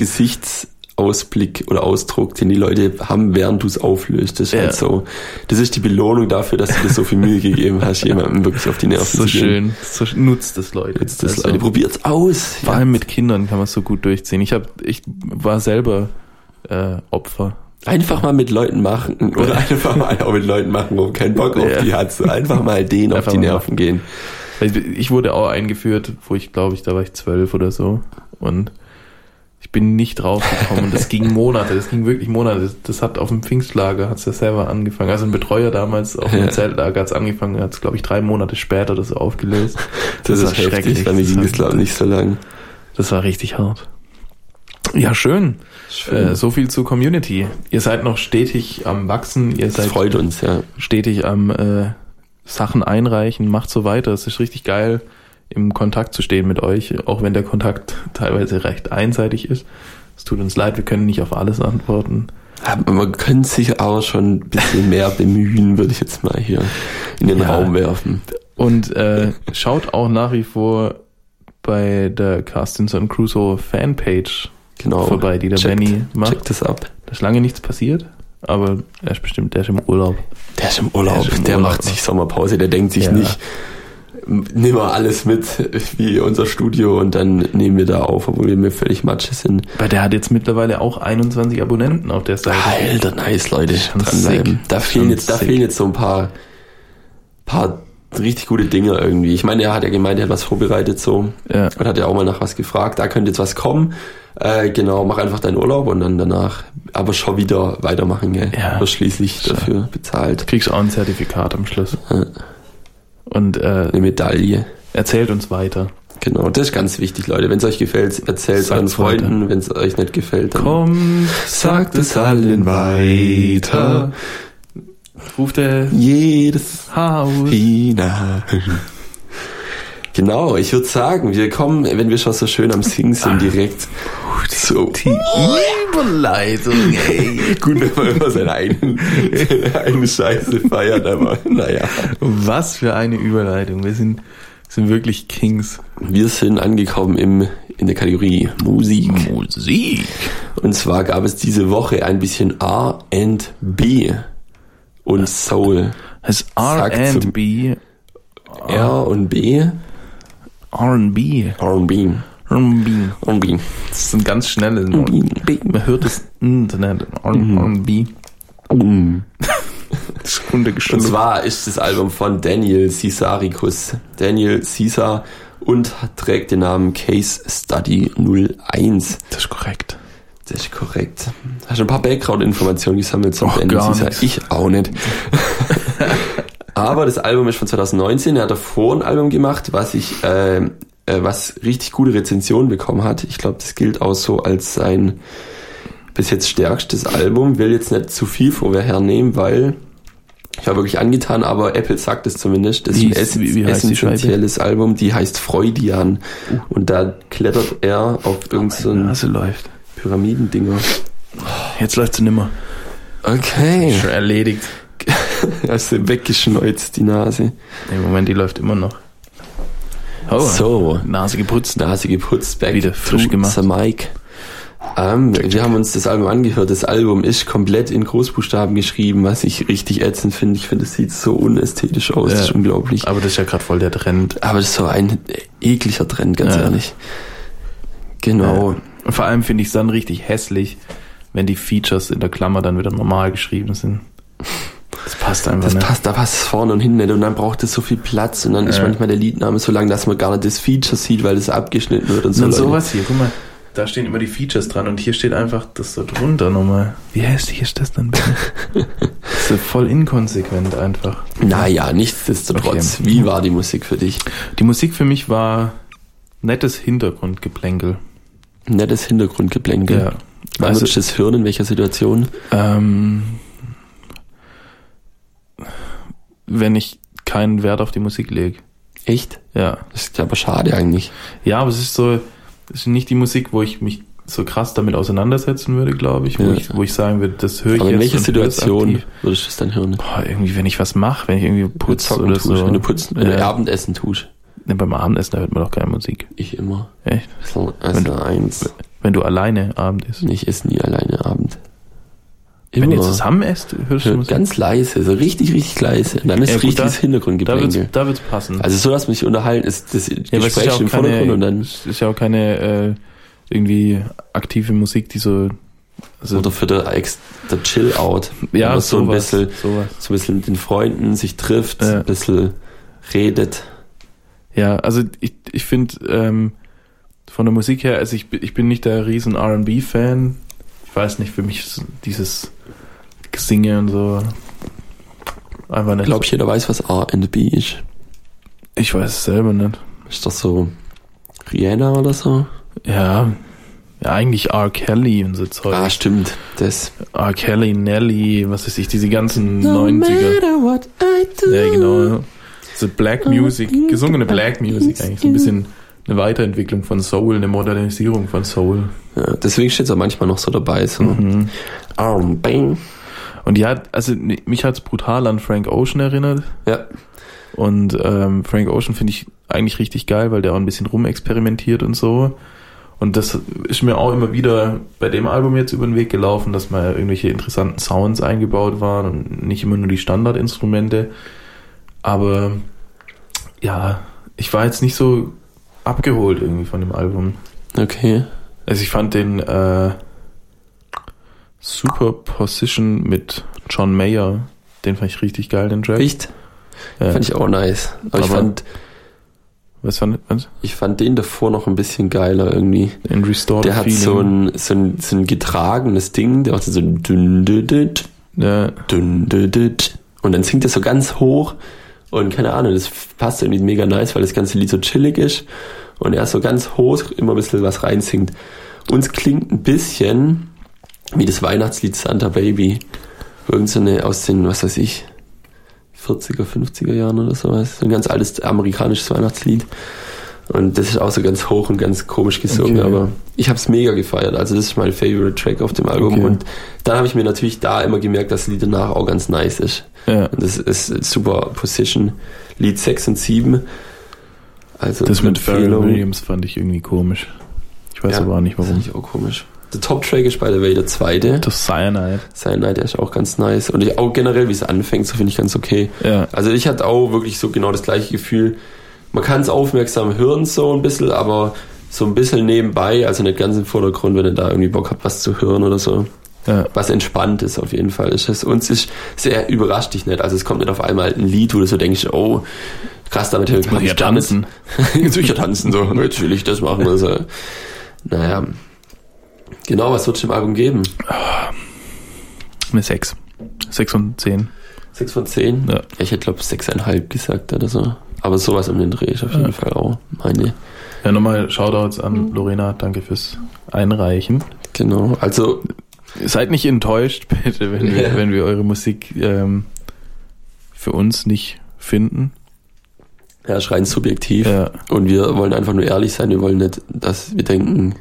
Gesichtsausblick oder Ausdruck, den die Leute haben, während du es auflöst. Das ist Ja. halt so. Das ist die Belohnung dafür, dass du dir so viel Mühe gegeben hast, <laughs> jemandem wirklich auf die Nerven so zu gehen. schön. So nutzt das Leute. Jetzt das Also, Leute, probiert's aus. Vor allem mit Kindern kann man es so gut durchziehen. Ich hab, ich war selber äh, Opfer. Einfach mal mit Leuten machen oder einfach mal auch mit Leuten machen, wo keinen Bock auf Ja. die hat. So einfach mal denen auf die Nerven gehen. Ich, wurde auch eingeführt, wo ich glaube ich, da war ich zwölf oder so. Und bin nicht draufgekommen. Und das ging Monate, das ging wirklich Monate. Das, hat auf dem Pfingstlager, hat's ja selber angefangen. Also ein Betreuer damals auf dem Ja. Zeltlager hat's angefangen, hat's glaube ich drei Monate später das aufgelöst. Das, Das ist schrecklich. bei mir Das ging war- das glaube ich nicht so lang. Das war richtig hart. Ja, schön. Schön. Äh, so viel zur Community. Ihr seid noch stetig am Wachsen, ihr Das seid freut uns, ja. stetig am äh, Sachen einreichen, macht so weiter. Es ist richtig geil, im Kontakt zu stehen mit euch, auch wenn der Kontakt teilweise recht einseitig ist. Es tut uns leid, wir können nicht auf alles antworten. Aber man könnte sich auch schon ein bisschen mehr <laughs> bemühen, würde ich jetzt mal hier in den Ja. Raum werfen. Und äh, schaut auch nach wie vor bei der Carstinson Crusoe Fanpage Genau. vorbei, die der Checkt- Benny macht. Checkt das ab. Da ist lange nichts passiert, aber er ist bestimmt, der ist im Urlaub. Der ist im Urlaub, Der ist im Urlaub, macht sich Sommerpause, der denkt sich Ja. nicht, nimm mal alles mit wie unser Studio und dann nehmen wir da auf, obwohl wir mir völlig Matsche sind. Weil der hat jetzt mittlerweile auch 21 Abonnenten auf der Seite. Alter, nice, Leute. Dranbleiben. Da fehlen jetzt, da fehlen jetzt so ein paar, paar richtig gute Dinge irgendwie. Ich meine, er hat ja gemeint, er hat was vorbereitet so Ja. und hat ja auch mal nach was gefragt. Da könnte jetzt was kommen. Äh, genau, mach einfach deinen Urlaub und dann danach aber schon wieder weitermachen, gell? Ja. Wirst schließlich dafür bezahlt. Kriegst auch ein Zertifikat am Schluss. Ja. Und äh, Eine Medaille. erzählt uns weiter. Genau, das ist ganz wichtig, Leute. Wenn es euch gefällt, erzählt es euren. Freunden. Wenn es euch nicht gefällt, dann Komm, sagt es allen weiter. Ruft der Jedes Haus. hinein. Genau, ich würde sagen, wir kommen, wenn wir schon so schön am Singen sind, direkt so. Überleitung, ey. <laughs> Gut, wenn man immer seine eigene, seine <laughs> eigene Scheiße feiert, aber naja. Was für eine Überleitung. Wir sind, sind wirklich Kings. Wir sind angekommen im, in der Kategorie Musik. Musik. Und zwar gab es diese Woche ein bisschen R&B und Soul. Das R&B. R und B, R&B. R&B, R&B. R&B. Das sind ganz schnelle. R&B. Man hört es Internet. R&B. Das. Und zwar ist das Album von Daniel Cisaricus. Daniel Caesar und trägt den Namen Case Study 01. Das ist korrekt. Das ist korrekt. Hast du ein paar Background-Informationen gesammelt zum Och, Daniel nichts. Ich auch nicht. <laughs> Aber das Album ist von 2019. Er hat davor ein Album gemacht, was ich, äh, äh, was richtig gute Rezensionen bekommen hat. Ich glaube, das gilt auch so als sein bis jetzt stärkstes Album. Will jetzt nicht zu viel vorher hernehmen, weil ich war wirklich angetan, aber Apple sagt es zumindest. Das Wie ist ein ist- wie- wie heißt die Scheibe? essentielles Album, die heißt Freudian. Und da klettert er auf irgendein so Nase läuft. Pyramidendinger. Jetzt läuft sie nimmer. Okay. Schon erledigt. <laughs> Hast du weggeschneuzt, die Nase. Im Moment, die läuft immer noch. Oh, So, Nase geputzt. Nase geputzt, back Wieder frisch gemacht. the mic. Ähm, wir haben uns das Album angehört. Das Album ist komplett in Großbuchstaben geschrieben, was ich richtig ätzend finde. Ich finde, es sieht so unästhetisch aus. Das ist Ja. unglaublich. Aber das ist ja gerade voll der Trend. Aber das ist so ein ekliger Trend, ganz Ja. ehrlich. Genau. Und vor allem finde ich es dann richtig hässlich, wenn die Features in der Klammer dann wieder normal geschrieben sind. Das passt einfach Das nicht. passt, da passt es vorne und hinten nicht und dann braucht es so viel Platz und dann ist Ja. manchmal der Liedname so lang, dass man gar nicht das Feature sieht, weil es abgeschnitten wird und so. Und Leute. sowas hier, guck mal, da stehen immer die Features dran und hier steht einfach das so drunter nochmal. Wie hässlich ist das denn bitte? <laughs> das ist so voll inkonsequent einfach. Naja, nichtsdestotrotz. Okay. Wie war die Musik für dich? Die Musik für mich war nettes Hintergrundgeplänkel. Nettes Hintergrundgeplänkel. Ja. Wann Also- würdest du das hören? In welcher Situation? Ähm, wenn ich keinen Wert auf die Musik lege. Echt? Ja. Das ist aber schade eigentlich. Ja, aber es ist so, es ist nicht die Musik, wo ich mich so krass damit auseinandersetzen würde, glaube ich, wo, Ja. ich, wo ich sagen würde, das höre ich Aber in jetzt. welcher höre es Situation würdest du es dann hören? Boah, irgendwie, wenn ich was mache, wenn ich irgendwie putze oder tust, so. wenn du putzt, wenn du Ja. Abendessen tust. Ne, beim Abendessen, da hört man doch keine Musik. Ich immer. Echt? So, Also eins. Wenn du alleine Abend isst. Ich esse nie alleine Abend. Wenn ihr Immer. zusammen esst, hörst du. Ganz leise, so richtig, richtig leise. Und dann ist Ja, gut, richtiges da- Da Hintergrundgeplänkel. da wird's passen. Also so, dass man sich unterhalten, ist das Ja, Gespräch ist ja im auch Vordergrund keine, und dann es ist ja auch keine äh, irgendwie aktive Musik, die so also, oder für der, der Chill-Out. ja, Aber so ein bisschen, sowas. so ein bisschen mit den Freunden sich trifft, Ja. ein bisschen redet. Ja, also ich, ich finde ähm, von der Musik her, also ich, ich bin nicht der riesen R&B-Fan. Ich weiß nicht, für mich ist dieses Gesinge und so einfach Ich nicht. glaube, jeder weiß, was R&B ist. ich weiß es selber nicht. Ist das so Rihanna oder so? Ja, ja eigentlich R. Kelly und so Zeug. Ah, stimmt. Das. R. Kelly, Nelly, was weiß ich, diese ganzen 90er. what I do. Ja, genau. So Black Music, gesungene Black Music eigentlich, so ein bisschen eine Weiterentwicklung von Soul, eine Modernisierung von Soul. Ja, deswegen steht es auch manchmal noch so dabei. So. Mhm. Um, bang. Und ja, also mich hat's brutal an Frank Ocean erinnert. Ja. Und ähm, Frank Ocean finde ich eigentlich richtig geil, weil der auch ein bisschen rumexperimentiert und so. Und das ist mir auch immer wieder bei dem Album jetzt über den Weg gelaufen, dass mal irgendwelche interessanten Sounds eingebaut waren und nicht immer nur die Standardinstrumente. Aber ja, ich war jetzt nicht so abgeholt irgendwie von dem Album. Okay. Also ich fand den äh, Superposition mit John Mayer, den fand ich richtig geil, den Track. Echt? Ja. Fand ich auch nice. Aber, Aber ich fand was fand, was? Ich fand den davor noch ein bisschen geiler irgendwie. In Restored Der hat so ein, so ein, so ein getragenes Ding, der macht so ein dünn, ja. dünn, und dann singt er so ganz hoch und keine Ahnung, das passt irgendwie mega nice, weil das ganze Lied so chillig ist und er so ganz hoch immer ein bisschen was reinsingt. Uns klingt ein bisschen wie das Weihnachtslied Santa Baby. Irgend so eine aus den, was weiß ich, 40er, 50er Jahren oder sowas. So ein ganz altes amerikanisches Weihnachtslied. Und das ist auch so ganz hoch und ganz komisch gesungen, okay. aber ich habe es mega gefeiert. Also das ist mein Favorite Track auf dem Album. Okay. Und dann habe ich mir natürlich da immer gemerkt, dass das Lied danach auch ganz nice ist. Ja. Und das ist super Position. Lied 6 und 7. Also das mit Pharrell Williams fand ich irgendwie komisch. Ich weiß ja, aber auch nicht warum. Das fand ich auch komisch. Der Top-Track ist by the way der zweite. Das Cyanide. Cyanide, der ist auch ganz nice. Und ich, auch generell, wie es anfängt, so finde ich ganz okay. Ja. Also ich hatte auch wirklich so genau das gleiche Gefühl. Man kann es aufmerksam hören so ein bisschen, aber so ein bisschen nebenbei, also nicht ganz im Vordergrund, wenn ihr da irgendwie Bock habt, was zu hören oder so. Ja. Was entspannt ist auf jeden Fall. Ist es. Uns ist sehr überrascht dich nicht. Also es kommt nicht auf einmal ein Lied, wo du so denkst, oh, krass, damit habe ich ja tanzen. <laughs> Jetzt will ich ja tanzen, so. Jetzt will ich das machen. Also, naja. Genau, was wird es im Album geben? Eine 6. 6 von 10. 6 von 10? Ja. Ich hätte, glaube ich, 6,5 gesagt oder so. Aber sowas um den Dreh ist auf jeden ja. Fall auch meine. Ja, nochmal Shoutouts an Lorena. Danke fürs Einreichen. Genau, also. Seid nicht enttäuscht, <laughs> bitte, wenn wir, ja. wenn wir eure Musik ähm, für uns nicht finden. Ja, schreien subjektiv. Ja. Und wir wollen einfach nur ehrlich sein. Wir wollen nicht, dass wir denken,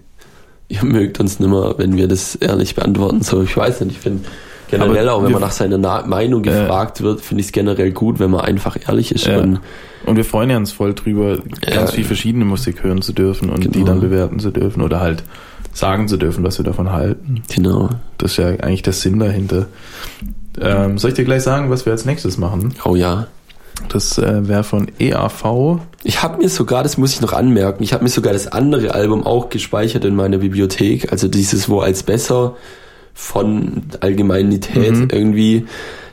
ihr mögt uns nimmer, wenn wir das ehrlich beantworten. So, ich weiß nicht, ich finde generell auch, wenn man nach seiner Na Meinung gefragt äh, wird, finde ich es generell gut, wenn man einfach ehrlich ist. Ja. Und, und wir freuen uns voll drüber, ganz viel verschiedene Musik hören zu dürfen und genau. die dann bewerten zu dürfen oder halt sagen zu dürfen, was wir davon halten. Genau. Das ist ja eigentlich der Sinn dahinter. Ähm, soll ich dir gleich sagen, was wir als nächstes machen? Oh ja. Das äh, wäre von EAV. Ich habe mir sogar, das muss ich noch anmerken, ich habe mir sogar das andere Album auch gespeichert in meiner Bibliothek. Also dieses Wo als besser von Allgemeinität mhm. irgendwie.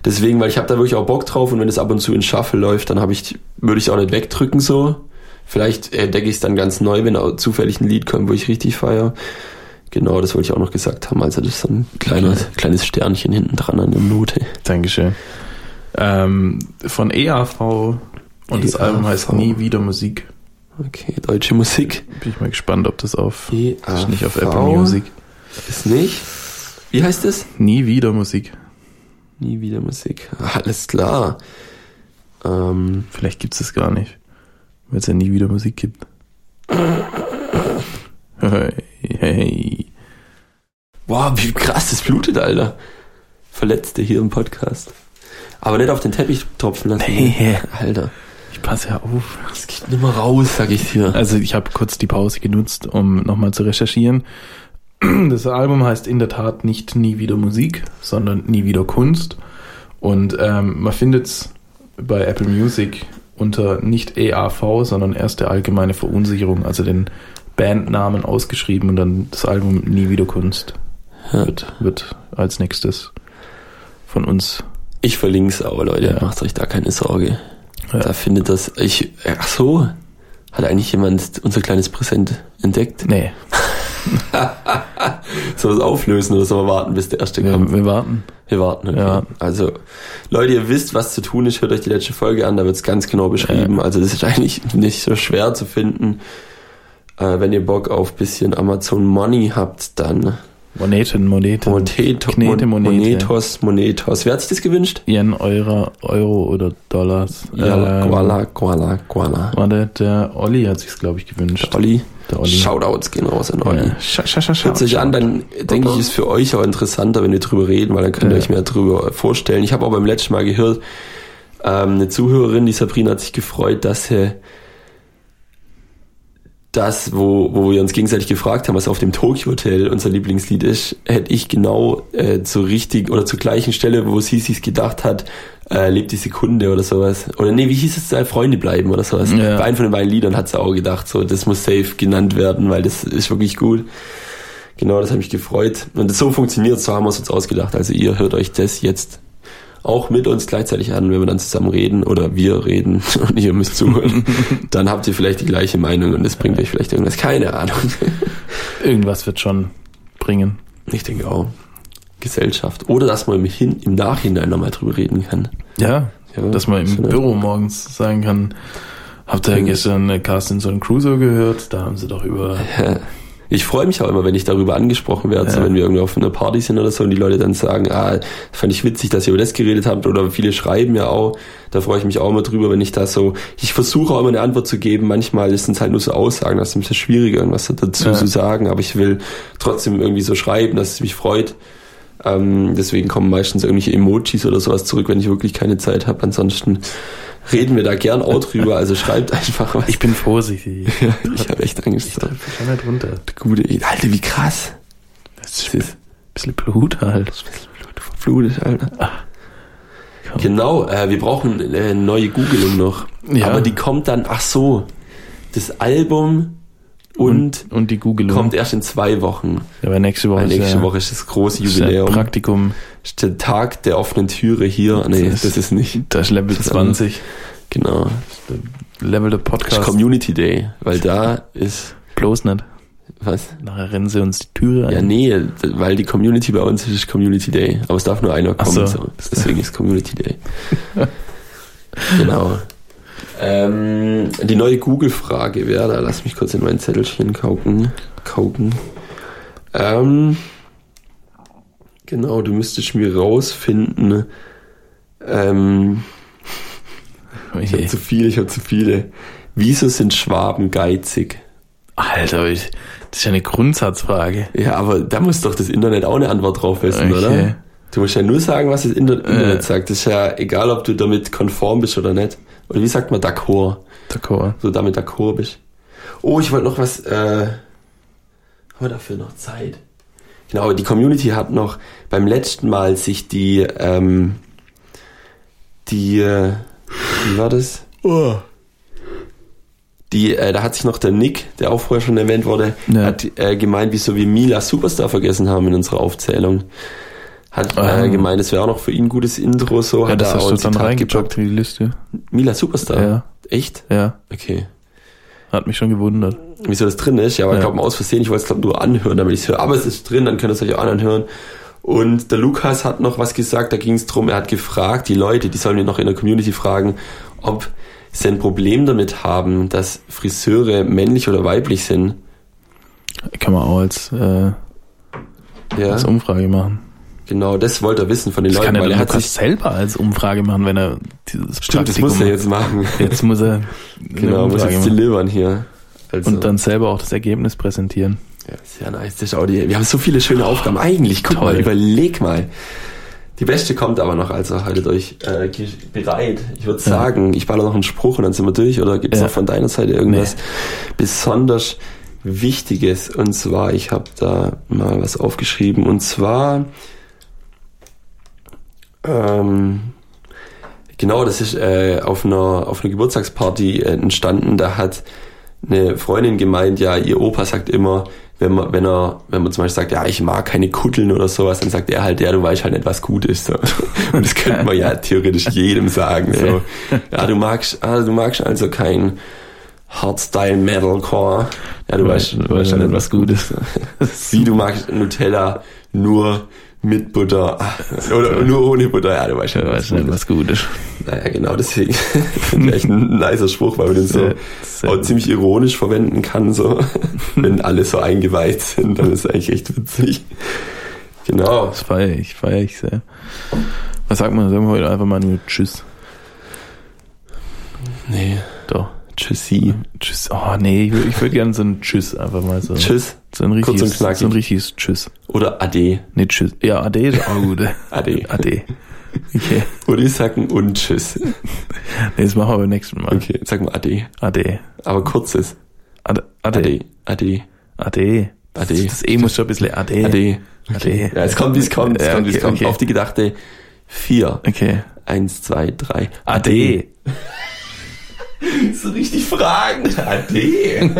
Deswegen, weil ich habe da wirklich auch Bock drauf und wenn es ab und zu in Shuffle läuft, dann habe ich, würde ich es auch nicht wegdrücken so. Vielleicht entdecke ich es dann ganz neu, wenn auch zufällig ein Lied kommt, wo ich richtig feiere. Genau, das wollte ich auch noch gesagt haben. Also das ist so ein kleines, kleines Sternchen hinten dran an der Note. Dankeschön. Ähm, von EAV und das e Album heißt Nie wieder Musik. Okay, deutsche Musik. Bin ich mal gespannt, ob das auf EAV ist nicht auf Apple Music. Ist nicht. Wie heißt es? Nie wieder Musik. Nie wieder Musik. Alles klar. Ähm, Vielleicht gibt es das gar nicht, weil es ja nie wieder Musik gibt. <coughs> hey, hey. Wow, wie krass das blutet, Alter. Verletzte hier im Podcast. Aber nicht auf den Teppich tropfen lassen. Nee. Alter. Ich passe ja auf. Das geht nicht mehr raus, sag ich dir. Also ich habe kurz die Pause genutzt, um nochmal zu recherchieren. <clears throat> Das Album heißt in der Tat nicht Nie wieder Musik, sondern Nie wieder Kunst. Und ähm, man findet es bei Apple Music unter nicht EAV, sondern erste allgemeine Verunsicherung, also den Bandnamen ausgeschrieben und dann das Album Nie wieder Kunst ja. wird, wird als nächstes von uns ich verlinke es aber, Leute, ja. macht euch da keine Sorge. Ja. Da findet das. Ich. Ach so. Hat eigentlich jemand unser kleines Präsent entdeckt? Nee. <laughs> <laughs> Soll es auflösen oder soll wir warten, bis der erste kommt? Wir, warten. Wir warten, okay. Ja. Also, Leute, ihr wisst, was zu tun ist. Hört euch die letzte Folge an, da wird es ganz genau beschrieben. Ja. Also, das ist eigentlich <laughs> nicht so schwer zu finden. Äh, wenn ihr Bock auf bisschen Amazon Money habt, dann Moneten, Moneten. Moneto, Knete, Monete. Monetos, Monetos. Wer hat sich das gewünscht? Yen, Euro, Euro oder Dollars. Ja, Ähm, Guala, Guala, Guala. Warte, der Olli hat sich's, glaube ich, gewünscht. Olli. Der Olli. Shoutouts gehen raus an Olli. Ja. Scha, scha, Hört sich an, dann denke ich, ist für euch auch interessanter, wenn wir drüber reden, weil dann könnt ihr Ja. euch mehr drüber vorstellen. Ich habe auch beim letzten Mal gehört, ähm, eine Zuhörerin, die Sabrina, hat sich gefreut, dass sie das, wo, wo wir uns gegenseitig gefragt haben, was auf dem Tokyo Hotel unser Lieblingslied ist, hätte ich genau äh, zur richtigen oder zur gleichen Stelle, wo sie sich gedacht hat, äh, lebt die Sekunde oder sowas. Oder nee, wie hieß es da? Freunde bleiben oder sowas. Ja. Bei einem von den beiden Liedern hat sie auch gedacht, so, das muss safe genannt werden, weil das ist wirklich gut. Genau, das hat mich gefreut. Und das so funktioniert, so haben wir es uns ausgedacht. Also ihr hört euch das jetzt auch mit uns gleichzeitig an, wenn wir dann zusammen reden oder wir reden <laughs> und ihr müsst zuhören. <laughs> dann habt ihr vielleicht die gleiche Meinung und das bringt euch vielleicht irgendwas. Keine Ahnung. <laughs> Irgendwas wird schon bringen. Ich denke auch. Gesellschaft. Oder dass man im, Hin im Nachhinein nochmal drüber reden kann. Ja, Ja, dass man im ja. Büro morgens sagen kann, habt ihr Mhm. gestern Carstenson Crusoe gehört? Da haben sie doch über... Ich freue mich auch immer, wenn ich darüber angesprochen werde, so Ja. wenn wir irgendwie auf einer Party sind oder so und die Leute dann sagen, ah, fand ich witzig, dass ihr über das geredet habt oder viele schreiben ja auch, da freue ich mich auch immer drüber, wenn ich da so, ich versuche auch immer eine Antwort zu geben, manchmal ist es halt nur so Aussagen, das ist ein bisschen schwieriger, irgendwas dazu Ja. zu sagen, aber ich will trotzdem irgendwie so schreiben, dass es mich freut. Ähm, deswegen kommen meistens irgendwelche Emojis oder sowas zurück, wenn ich wirklich keine Zeit habe. Ansonsten reden wir da gern auch drüber, also schreibt einfach was. Ich bin vorsichtig. <laughs> ich habe echt Angst. Ich schon nicht runter. Gute. Alter, wie krass. Das ist ein bisschen Blut halt. verflutet, Alter. Komm. Genau, äh, wir brauchen äh, eine neue Googelung noch. Ja. Aber die kommt dann, ach so, das Album und, und die Googelung. kommt erst in zwei Wochen. Ja, aber nächste Woche Weil ist nächste ja, Woche ist das große ist Jubiläum. Praktikum. ist der Tag der offenen Türe hier. Nee, Das das ist nicht. Das ist Level Das ist 20. Genau. Level der Das ist Podcast. Community Day, weil da ist, Bloß nicht. was? Nachher rennen sie uns die Türe ein. Ja, nee, weil die Community bei uns ist, ist Community Day. Aber es darf nur einer kommen. so. So. Deswegen ist Community Day. <laughs> genau. Ähm, die neue Google-Frage wäre, da lass mich kurz in mein Zettelchen kauken. kauken. Ähm, genau, du müsstest mir rausfinden. Ähm, ich habe zu viele, ich habe zu viele. Wieso sind Schwaben geizig? Alter, ich, das ist ja eine Grundsatzfrage. Ja, aber da muss doch das Internet auch eine Antwort drauf wissen, Okay. oder? Du musst ja nur sagen, was das Inter Internet Äh. sagt. Das ist ja egal, ob du damit konform bist oder nicht. Oder wie sagt man d'accord? D'accord. So damit d'accord bist. Oh, ich wollte noch was, äh, haben wir dafür noch Zeit? Genau, die Community hat noch beim letzten Mal sich die, ähm, die, äh, wie war das? Oh. Die, äh, da hat sich noch der Nick, der auch vorher schon erwähnt wurde, Ja. hat äh, gemeint, wieso wir Mila Superstar vergessen haben in unserer Aufzählung. Hat äh, gemeint, es wäre auch noch für ihn ein gutes Intro, so Ja, hat das er auch ein dann reingepackt in die Liste. Mila Superstar? Ja. Echt? Ja, Okay. hat mich schon gewundert. Wieso das drin ist? Ja, aber Ja. ich glaube aus Versehen, ich wollte es glaube nur anhören, damit ich es höre. Aber es ist drin, dann könnt ihr es euch auch anhören. Und der Lukas hat noch was gesagt, da ging es drum, er hat gefragt, die Leute, die sollen wir noch in der Community fragen, ob sie ein Problem damit haben, dass Friseure männlich oder weiblich sind. Kann man auch als, äh, Ja, als Umfrage machen. Genau, das wollte er wissen von den Das Leuten, kann er weil er hat sich, selber als Umfrage machen, wenn er dieses stimmt, das Praktikum muss er jetzt machen. Jetzt muss er genau, muss jetzt machen. delivern hier. Also, Und dann selber auch das Ergebnis präsentieren. Ja, sehr nice. Das ist auch die, wir haben so viele schöne Aufgaben. Eigentlich, guck Toll. mal, überleg mal. Die beste kommt aber noch, also haltet euch äh, bereit. Ich würde Ja. sagen, ich baller noch einen Spruch und dann sind wir durch. Oder gibt es Ja. noch von deiner Seite irgendwas besonders Wichtiges? Und zwar, ich habe da mal was aufgeschrieben. Und zwar, ähm, genau, das ist äh, auf einer auf einer Geburtstagsparty äh, entstanden. Da hat eine Freundin gemeint, ja, ihr Opa sagt immer, wenn man, wenn er, wenn man zum Beispiel sagt, ja, ich mag keine Kutteln oder sowas, dann sagt er halt, ja, du weißt halt nicht, was gut ist. So. <laughs> Und das könnte man ja <laughs> theoretisch jedem sagen. So. <laughs> Ja, du magst, ah, du magst also kein Hardstyle Metalcore. Ja, du weißt, du weißt halt nicht, was gut ist. Wie du magst Nutella nur Mit Butter. <laughs> Oder nur ohne Butter, ja, du weißt schon, Ja, weiß nicht, was gut ist. Naja, genau, deswegen <laughs> finde ich echt ein <laughs> nicer Spruch, weil man den so Sehr, auch ziemlich ironisch verwenden kann, so. Wenn alle so eingeweiht sind, dann ist es eigentlich echt witzig. Genau. Das feiere ich, feiere ich sehr. Was sagt man? Sagen wir heute einfach mal nur Tschüss. Nee. Doch. Tschüssi. Tschüss. Oh nee, ich, würd- ich würde gerne so ein Tschüss einfach mal so. Tschüss. So ein Kurz und richtiges, knackig. so ein richtiges Tschüss. Oder Ade. Nee, Tschüss. Ja, Ade ist auch gut. <laughs> Ade. Ade. <laughs> Okay. Oder ich sag ein und Tschüss. <laughs> Nee, das machen wir beim nächsten Mal. Okay, sag mal Ade. Ade. Aber kurzes. Ade. Ade. Ade. Ade. Ade. Das, Ade. das E muss schon ein bisschen Ade. Ade. Ade. Ja, es kommt, wie es kommt. Es kommt, wie es kommt. Auf die gedachte vier. Okay. Eins, zwei, drei. Ade. So richtig fragen. Ade.